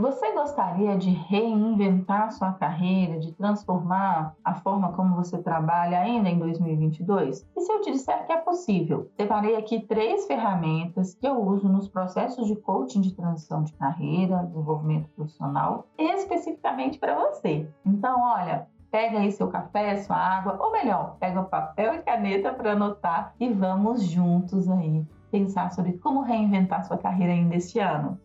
Você gostaria de reinventar sua carreira, de transformar a forma como você trabalha ainda em 2022? E se eu te disser que é possível? Separei aqui três ferramentas que eu uso nos processos de coaching de transição de carreira, desenvolvimento profissional, especificamente para você. Então, olha, pega aí seu café, sua água, ou melhor, pega papel e caneta para anotar e vamos juntos aí pensar sobre como reinventar sua carreira ainda este ano.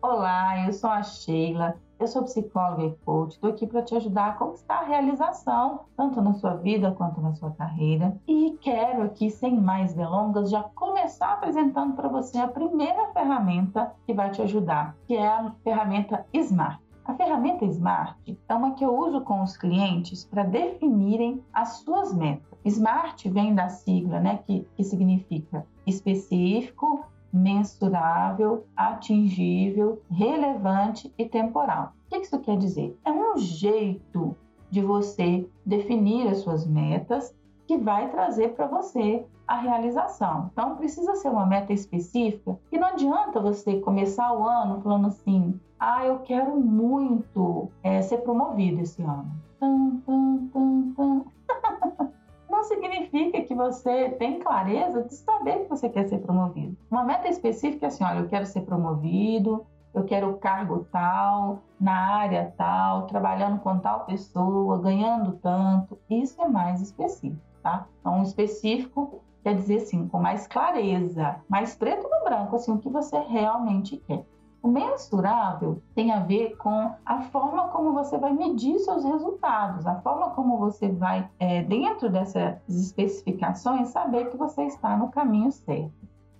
Olá, eu sou a Sheila, eu sou psicóloga e coach, estou aqui para te ajudar a conquistar a realização, tanto na sua vida quanto na sua carreira. E quero aqui, sem mais delongas, já começar apresentando para você a primeira ferramenta que vai te ajudar, que é a ferramenta Smart. A ferramenta Smart é uma que eu uso com os clientes para definirem as suas metas. Smart vem da sigla, né, que, que significa específico, mensurável, atingível, relevante e temporal. O que isso quer dizer? É um jeito de você definir as suas metas que vai trazer para você a realização. Então, precisa ser uma meta específica e não adianta você começar o ano falando assim: ah, eu quero muito é, ser promovido esse ano. Significa que você tem clareza de saber que você quer ser promovido. Uma meta específica é assim: olha, eu quero ser promovido, eu quero cargo tal, na área tal, trabalhando com tal pessoa, ganhando tanto. Isso é mais específico, tá? Então, específico quer dizer assim, com mais clareza, mais preto no branco, assim, o que você realmente quer. O mensurável tem a ver com a forma como você vai medir seus resultados, a forma como você vai, é, dentro dessas especificações, saber que você está no caminho certo.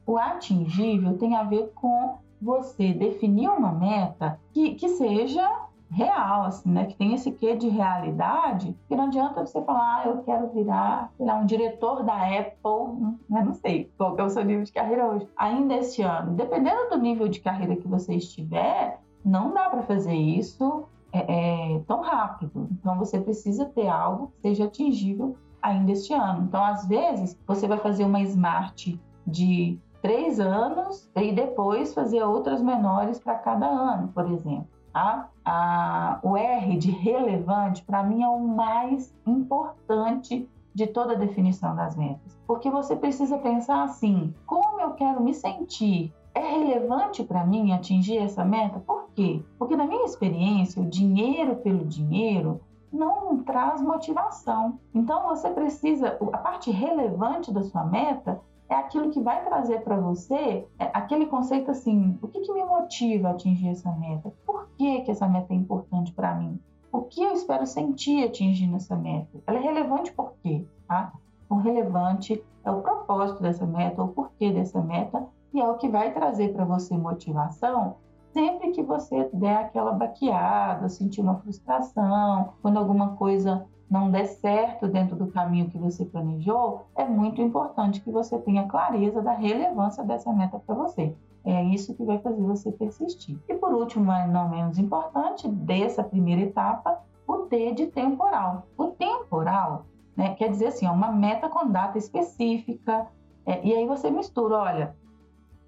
O atingível tem a ver com você definir uma meta que, que seja real, assim, né? Que tem esse quê de realidade, que não adianta você falar, ah, eu quero virar, sei lá, um diretor da Apple, né? Não sei qual é o seu nível de carreira hoje. Ainda esse ano, dependendo do nível de carreira que você estiver, não dá para fazer isso é, é, tão rápido. Então você precisa ter algo que seja atingível ainda este ano. Então, às vezes, você vai fazer uma smart de três anos e depois fazer outras menores para cada ano, por exemplo. Tá? O R de relevante, para mim, é o mais importante de toda a definição das metas. Porque você precisa pensar assim: como eu quero me sentir? É relevante para mim atingir essa meta? Por quê? Porque, na minha experiência, o dinheiro pelo dinheiro não traz motivação. Então, você precisa, a parte relevante da sua meta é aquilo que vai trazer para você é aquele conceito assim: o que, que me motiva a atingir essa meta? Por que, que essa meta é importante para mim? O que eu espero sentir atingindo essa meta? Ela é relevante por quê? Tá? O relevante é o propósito dessa meta, o porquê dessa meta, e é o que vai trazer para você motivação sempre que você der aquela baqueada, sentir uma frustração, quando alguma coisa não der certo dentro do caminho que você planejou, é muito importante que você tenha clareza da relevância dessa meta para você. É isso que vai fazer você persistir. E por último, mas não menos importante, dessa primeira etapa, o T de temporal. O temporal né, quer dizer assim, é uma meta com data específica, é, e aí você mistura, olha,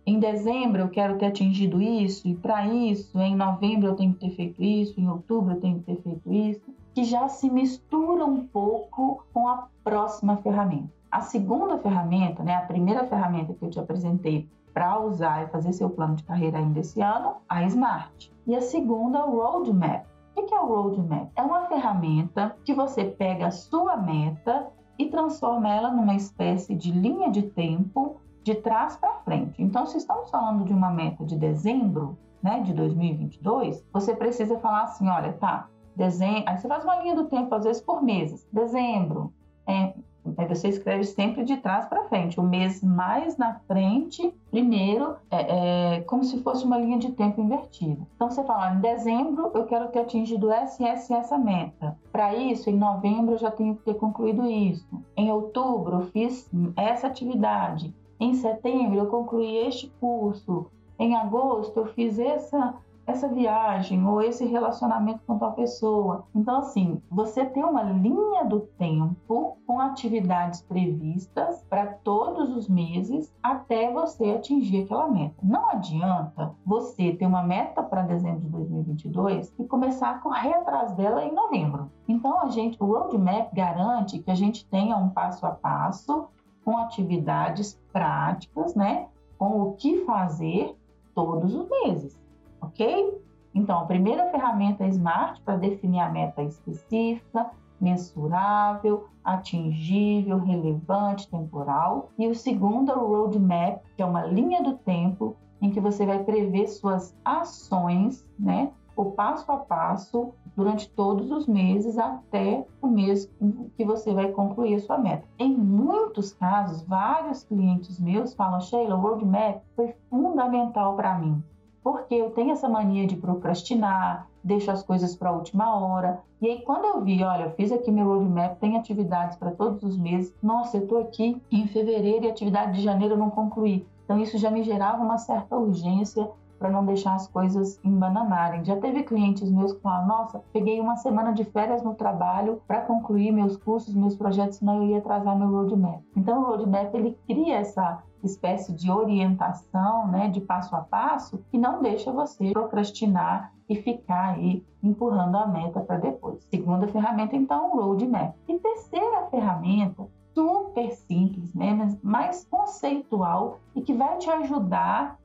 em dezembro eu quero ter atingido isso, e para isso, em novembro eu tenho que ter feito isso, em outubro eu tenho que ter feito isso que já se mistura um pouco com a próxima ferramenta. A segunda ferramenta, né, a primeira ferramenta que eu te apresentei para usar e fazer seu plano de carreira ainda esse ano, a Smart. E a segunda, o Roadmap. O que é o Roadmap? É uma ferramenta que você pega a sua meta e transforma ela numa espécie de linha de tempo de trás para frente. Então, se estamos falando de uma meta de dezembro, né, de 2022, você precisa falar assim, olha, tá, Dezembro, aí você faz uma linha do tempo, às vezes por meses. Dezembro, é, aí você escreve sempre de trás para frente. O mês mais na frente, primeiro, é, é, como se fosse uma linha de tempo invertida. Então você fala, em dezembro eu quero ter atingido essa e essa, essa meta. Para isso, em novembro eu já tenho que ter concluído isso. Em outubro eu fiz essa atividade. Em setembro eu concluí este curso. Em agosto eu fiz essa essa viagem ou esse relacionamento com tal pessoa. Então, assim, você tem uma linha do tempo com atividades previstas para todos os meses até você atingir aquela meta. Não adianta você ter uma meta para dezembro de 2022 e começar a correr atrás dela em novembro. Então, a gente, o roadmap garante que a gente tenha um passo a passo com atividades práticas, né? Com o que fazer todos os meses ok? Então, a primeira ferramenta é SMART para definir a meta específica, mensurável, atingível, relevante, temporal. E o segundo é o Roadmap, que é uma linha do tempo em que você vai prever suas ações, né? O passo a passo durante todos os meses até o mês que você vai concluir a sua meta. Em muitos casos, vários clientes meus falam: Sheila, o roadmap foi fundamental para mim porque eu tenho essa mania de procrastinar, deixo as coisas para a última hora. E aí, quando eu vi, olha, eu fiz aqui meu roadmap, tem atividades para todos os meses. Nossa, eu estou aqui em fevereiro e a atividade de janeiro eu não concluí. Então, isso já me gerava uma certa urgência para não deixar as coisas embananarem. Já teve clientes meus que falaram: Nossa, peguei uma semana de férias no trabalho para concluir meus cursos, meus projetos, senão eu ia atrasar meu roadmap. Então, o roadmap ele cria essa espécie de orientação, né, de passo a passo, que não deixa você procrastinar e ficar aí empurrando a meta para depois. Segunda ferramenta, então, o roadmap. E terceira ferramenta, super simples, né, mas mais conceitual e que vai te ajudar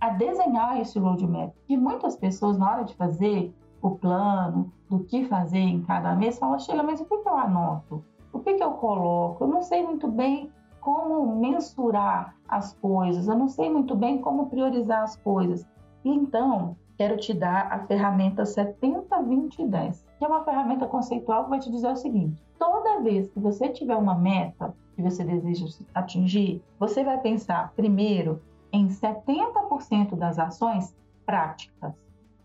a desenhar esse roadmap. E muitas pessoas, na hora de fazer o plano do que fazer em cada mês, falam, Sheila, mas o que, eu anoto? O que, que eu coloco? Eu não sei muito bem como mensurar as coisas, eu não sei muito bem como priorizar as coisas. Então, quero te dar a ferramenta 70-20-10, que é uma ferramenta conceitual que vai te dizer o seguinte: toda vez que você tiver uma meta que você deseja atingir, você vai pensar primeiro em 70% das ações práticas.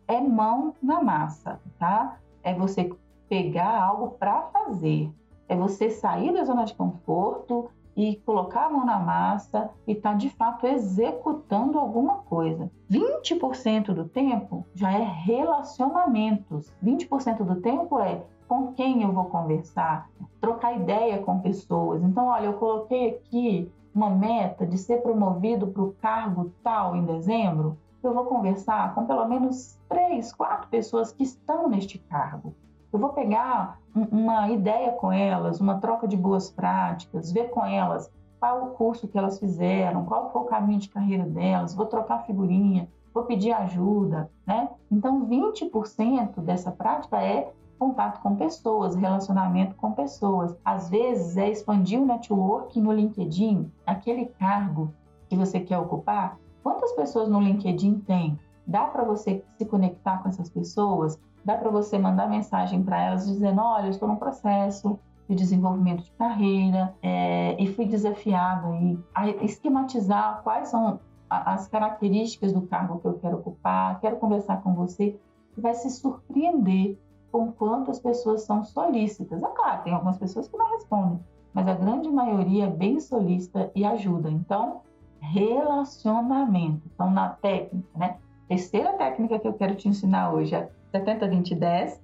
É mão na massa, tá? É você pegar algo para fazer. É você sair da zona de conforto e colocar a mão na massa e tá, de fato executando alguma coisa. 20% do tempo já é relacionamentos. 20% do tempo é com quem eu vou conversar, trocar ideia com pessoas. Então, olha, eu coloquei aqui uma meta de ser promovido para o cargo tal em dezembro, eu vou conversar com pelo menos três, quatro pessoas que estão neste cargo. Eu vou pegar uma ideia com elas, uma troca de boas práticas, ver com elas qual o curso que elas fizeram, qual foi o caminho de carreira delas, vou trocar figurinha, vou pedir ajuda, né? Então, 20% dessa prática é contato com pessoas, relacionamento com pessoas. Às vezes é expandir o network no LinkedIn, aquele cargo que você quer ocupar. Quantas pessoas no LinkedIn tem? Dá para você se conectar com essas pessoas? Dá para você mandar mensagem para elas dizendo: olha, eu estou num processo de desenvolvimento de carreira é, e fui desafiada a esquematizar quais são as características do cargo que eu quero ocupar, quero conversar com você. Você vai se surpreender com quantas pessoas são solícitas. É claro, tem algumas pessoas que não respondem, mas a grande maioria é bem solícita e ajuda. Então, relacionamento. Então, na técnica, né? Terceira técnica que eu quero te ensinar hoje é 70, 20, 10.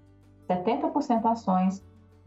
70% ações,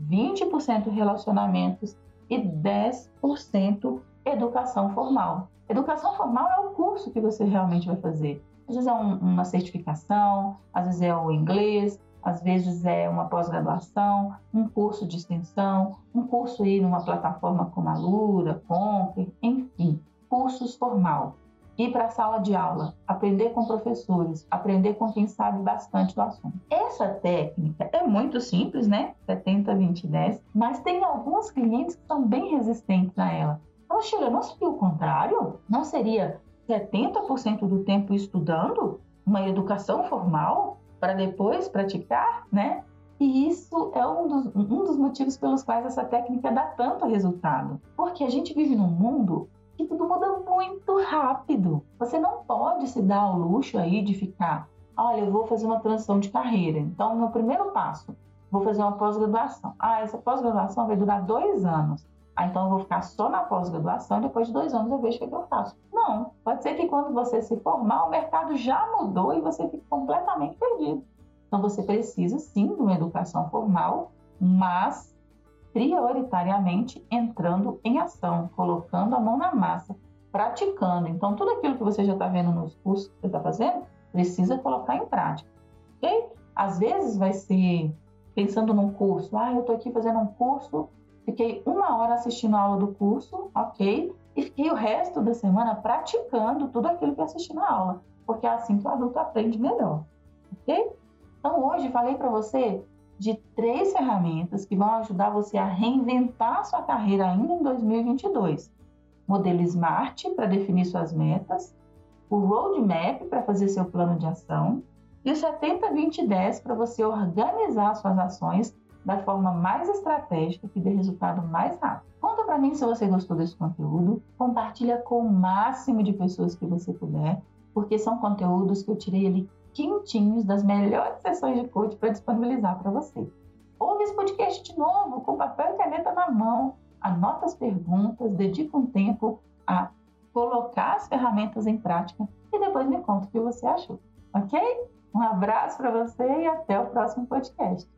20% relacionamentos e 10% educação formal. Educação formal é o curso que você realmente vai fazer. Às vezes é um, uma certificação, às vezes é o inglês, às vezes é uma pós-graduação, um curso de extensão, um curso aí numa plataforma como a Lura, Conquer, enfim, cursos formal. Ir para a sala de aula, aprender com professores, aprender com quem sabe bastante do assunto. Essa técnica é muito simples, né? 70, 20, 10, mas tem alguns clientes que são bem resistentes a ela. Ela chega, não seria o contrário? Não seria 70% do tempo estudando uma educação formal? Para depois praticar, né? E isso é um dos, um dos motivos pelos quais essa técnica dá tanto resultado. Porque a gente vive num mundo que tudo muda muito rápido. Você não pode se dar ao luxo aí de ficar, olha, eu vou fazer uma transição de carreira. Então, meu primeiro passo, vou fazer uma pós-graduação. Ah, essa pós-graduação vai durar dois anos. Ah, então eu vou ficar só na pós-graduação e depois de dois anos eu vejo o que, eu faço. Não, pode ser que quando você se formar, o mercado já mudou e você fique completamente perdido. Então você precisa sim de uma educação formal, mas prioritariamente entrando em ação, colocando a mão na massa, praticando. Então tudo aquilo que você já está vendo nos cursos que você está fazendo, precisa colocar em prática. Ok? Às vezes vai ser pensando num curso, ah, eu estou aqui fazendo um curso Fiquei uma hora assistindo a aula do curso, ok? E fiquei o resto da semana praticando tudo aquilo que eu assisti na aula, porque é assim que o adulto aprende melhor, ok? Então hoje falei para você de três ferramentas que vão ajudar você a reinventar sua carreira ainda em 2022. Modelo SMART para definir suas metas, o Roadmap para fazer seu plano de ação e o 70-20-10 para você organizar suas ações da forma mais estratégica que dê resultado mais rápido. Conta para mim se você gostou desse conteúdo, compartilha com o máximo de pessoas que você puder, porque são conteúdos que eu tirei ali quentinhos das melhores sessões de coach para disponibilizar para você. Ouve esse podcast de novo, com papel e caneta na mão, anota as perguntas, dedica um tempo a colocar as ferramentas em prática e depois me conta o que você achou, ok? Um abraço para você e até o próximo podcast.